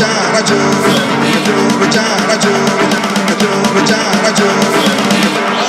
Joe, Joe, Joe, Joe, Joe, Joe, Joe, Joe, Joe, Joe, Joe, Joe, Joe, Joe, Joe, Joe,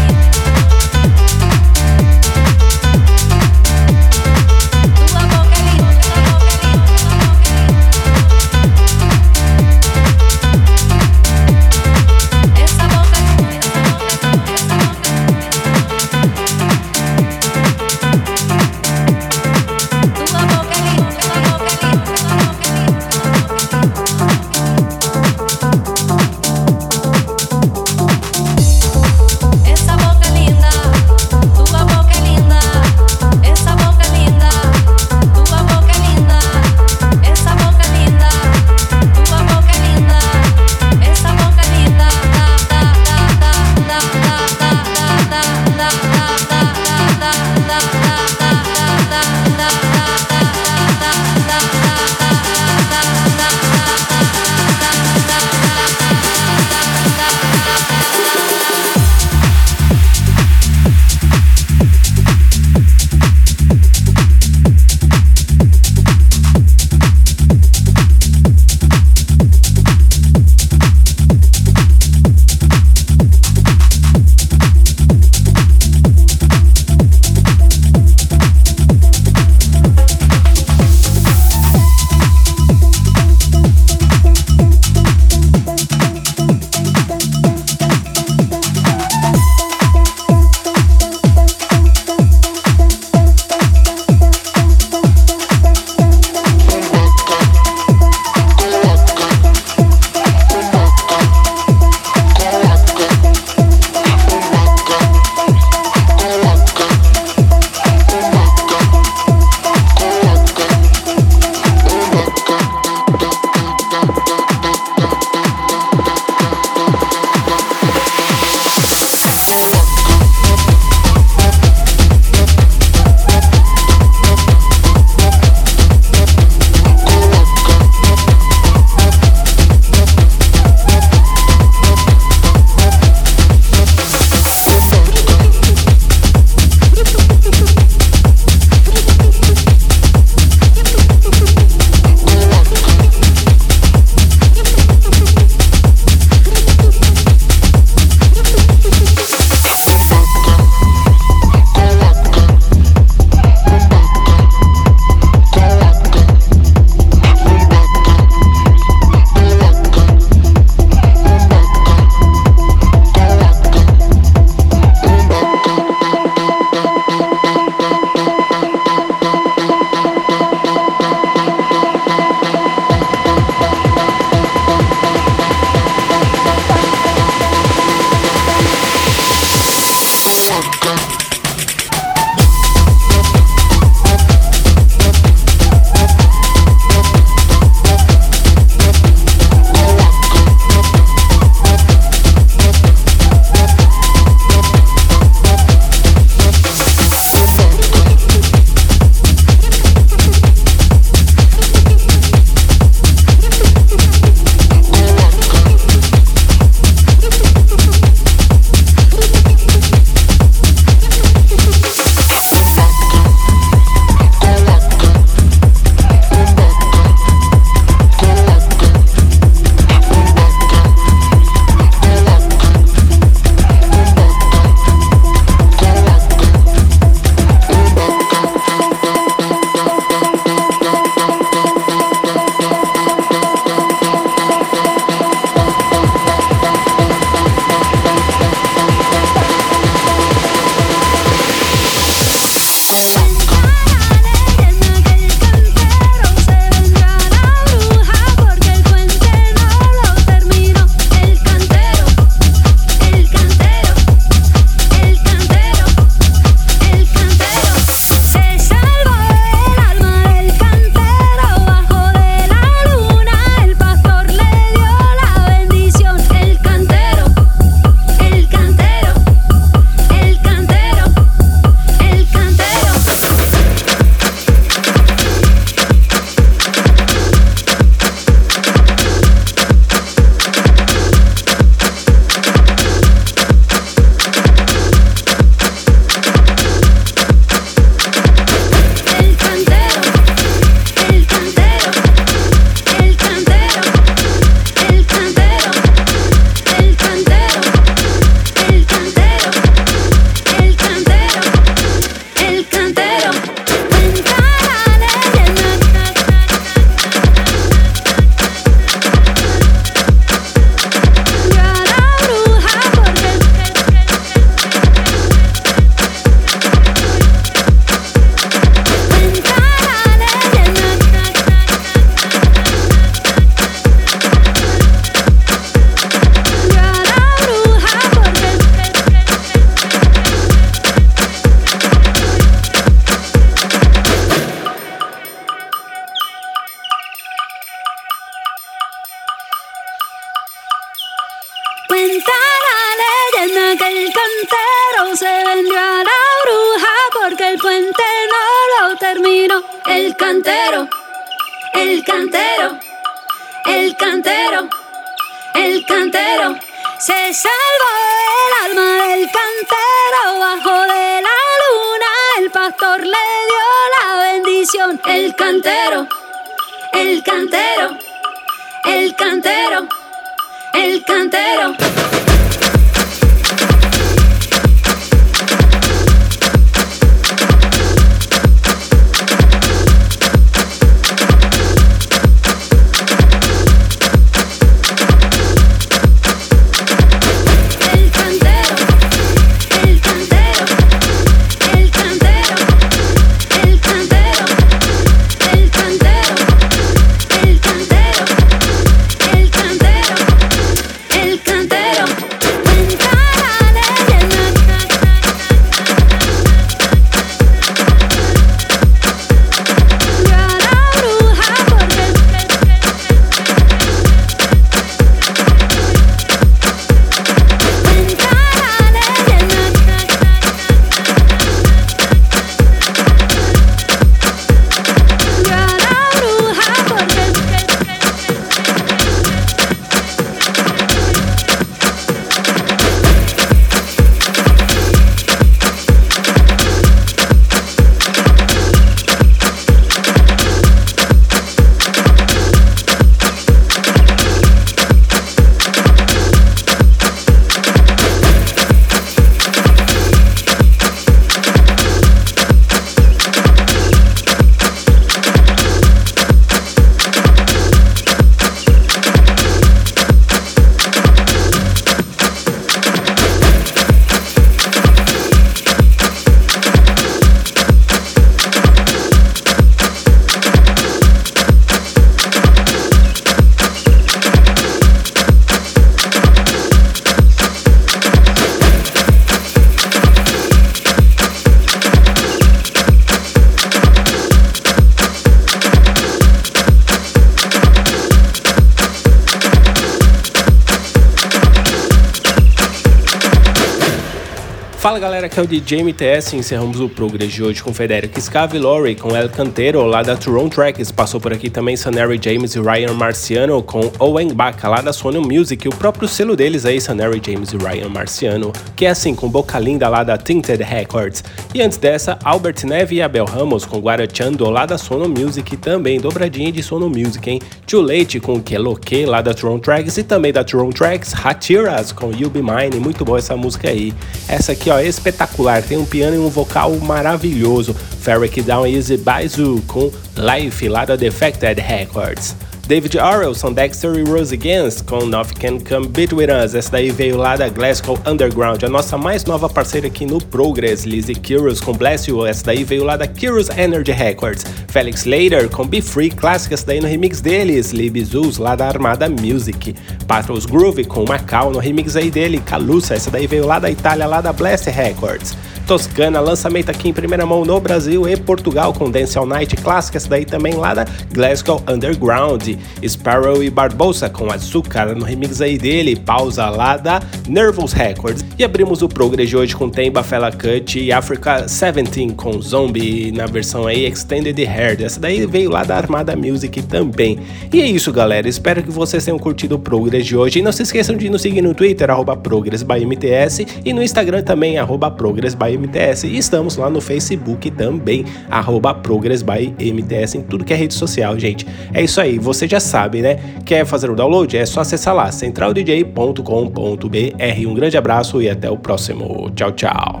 Aqui é o DJ MTS e encerramos o Progress de hoje com Federico Scavilori com El Cantero lá da Toronto Tracks. Passou por aqui também Sanary James e Ryan Marciano com Owen Baca lá da Sony Music, o próprio selo deles aí, Sanary James e Ryan Marciano, que é assim com boca linda lá da Tinted Records. E antes dessa, Albert Neve e Abel Ramos com Guarachando lá da Sono Music, também dobradinha de Sono Music, hein? Too Late com Keloke lá da Toronto Tracks e também da Toronto Tracks, Hatiras com You Be Mine, muito boa essa música aí. Essa aqui ó, espetacular, tem um piano e um vocal maravilhoso. Ferric Down Easy Baizu com Life lá da Defected Records. David Orelson, Dexter e Rose Gans com Nothing Can Come Between Us. Essa daí veio lá da Glasgow Underground, a nossa mais nova parceira aqui no Progress. Lizzie Curious com Bless You. Essa daí veio lá da Curious Energy Records. Felix Later com Be Free, clássica essa daí no remix deles. Lib Zeus lá da Armada Music. Patros Groove com Macau no remix aí dele. Calusa, essa daí veio lá da Itália, lá da Blast Records. Toscana, lançamento aqui em primeira mão no Brasil e Portugal com Dance All Night clássica, essa daí também lá da Glasgow Underground. Sparrow e Barbosa com Açúcar no remix aí dele, pausa lá da Nervous Records. E abrimos o Progress de hoje com Temba Fela Cut e Africa 17 com Zombie na versão aí Extended Hair. Essa daí veio lá da Armada Music também. E é isso, galera. Espero que vocês tenham curtido o Progress de hoje. E não se esqueçam de nos seguir no Twitter, arroba ProgressByMTS, e no Instagram também, arroba ProgressByMTS. MTS e estamos lá no Facebook também, arroba Progress by MTS em tudo que é rede social, gente. É isso aí, você já sabe, né? Quer fazer o download? É só acessar lá, centraldj.com.br. Um grande abraço e até o próximo. Tchau, tchau.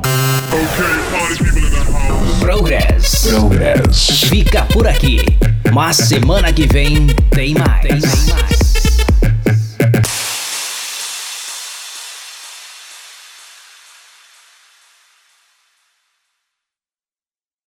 Progress. Progress. Fica por aqui. Mas semana que vem tem mais. Tem mais.